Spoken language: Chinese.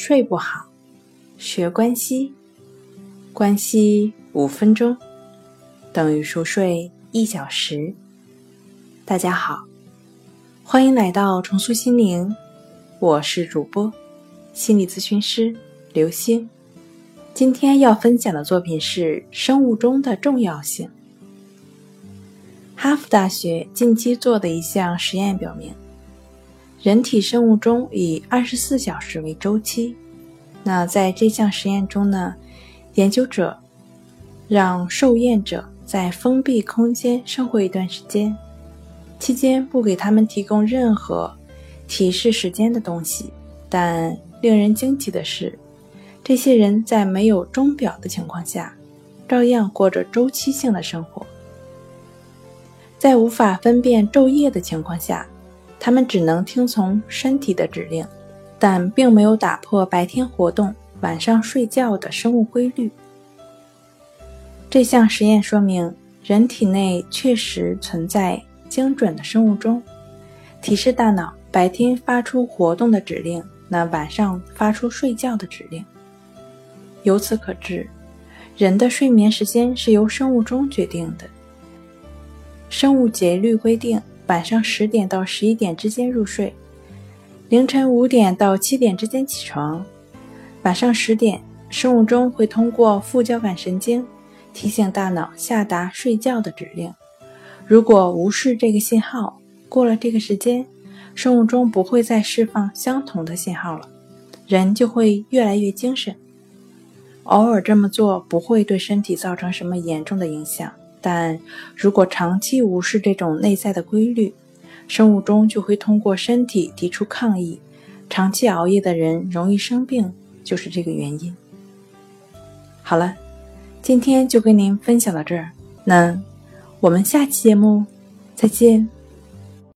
睡不好，学关西，关西五分钟等于熟睡一小时。大家好，欢迎来到重塑心灵，我是主播心理咨询师刘星。今天要分享的作品是生物钟的重要性。哈佛大学近期做的一项实验表明。人体生物钟以二十四小时为周期。那在这项实验中呢，研究者让受验者在封闭空间生活一段时间，期间不给他们提供任何提示时间的东西。但令人惊奇的是，这些人在没有钟表的情况下，照样过着周期性的生活。在无法分辨昼夜的情况下。他们只能听从身体的指令，但并没有打破白天活动、晚上睡觉的生物规律。这项实验说明，人体内确实存在精准的生物钟，提示大脑白天发出活动的指令，那晚上发出睡觉的指令。由此可知，人的睡眠时间是由生物钟决定的。生物节律规定。晚上十点到十一点之间入睡，凌晨五点到七点之间起床。晚上十点，生物钟会通过副交感神经提醒大脑下达睡觉的指令。如果无视这个信号，过了这个时间，生物钟不会再释放相同的信号了，人就会越来越精神。偶尔这么做不会对身体造成什么严重的影响。但如果长期无视这种内在的规律，生物钟就会通过身体提出抗议。长期熬夜的人容易生病，就是这个原因。好了，今天就跟您分享到这儿，那我们下期节目再见。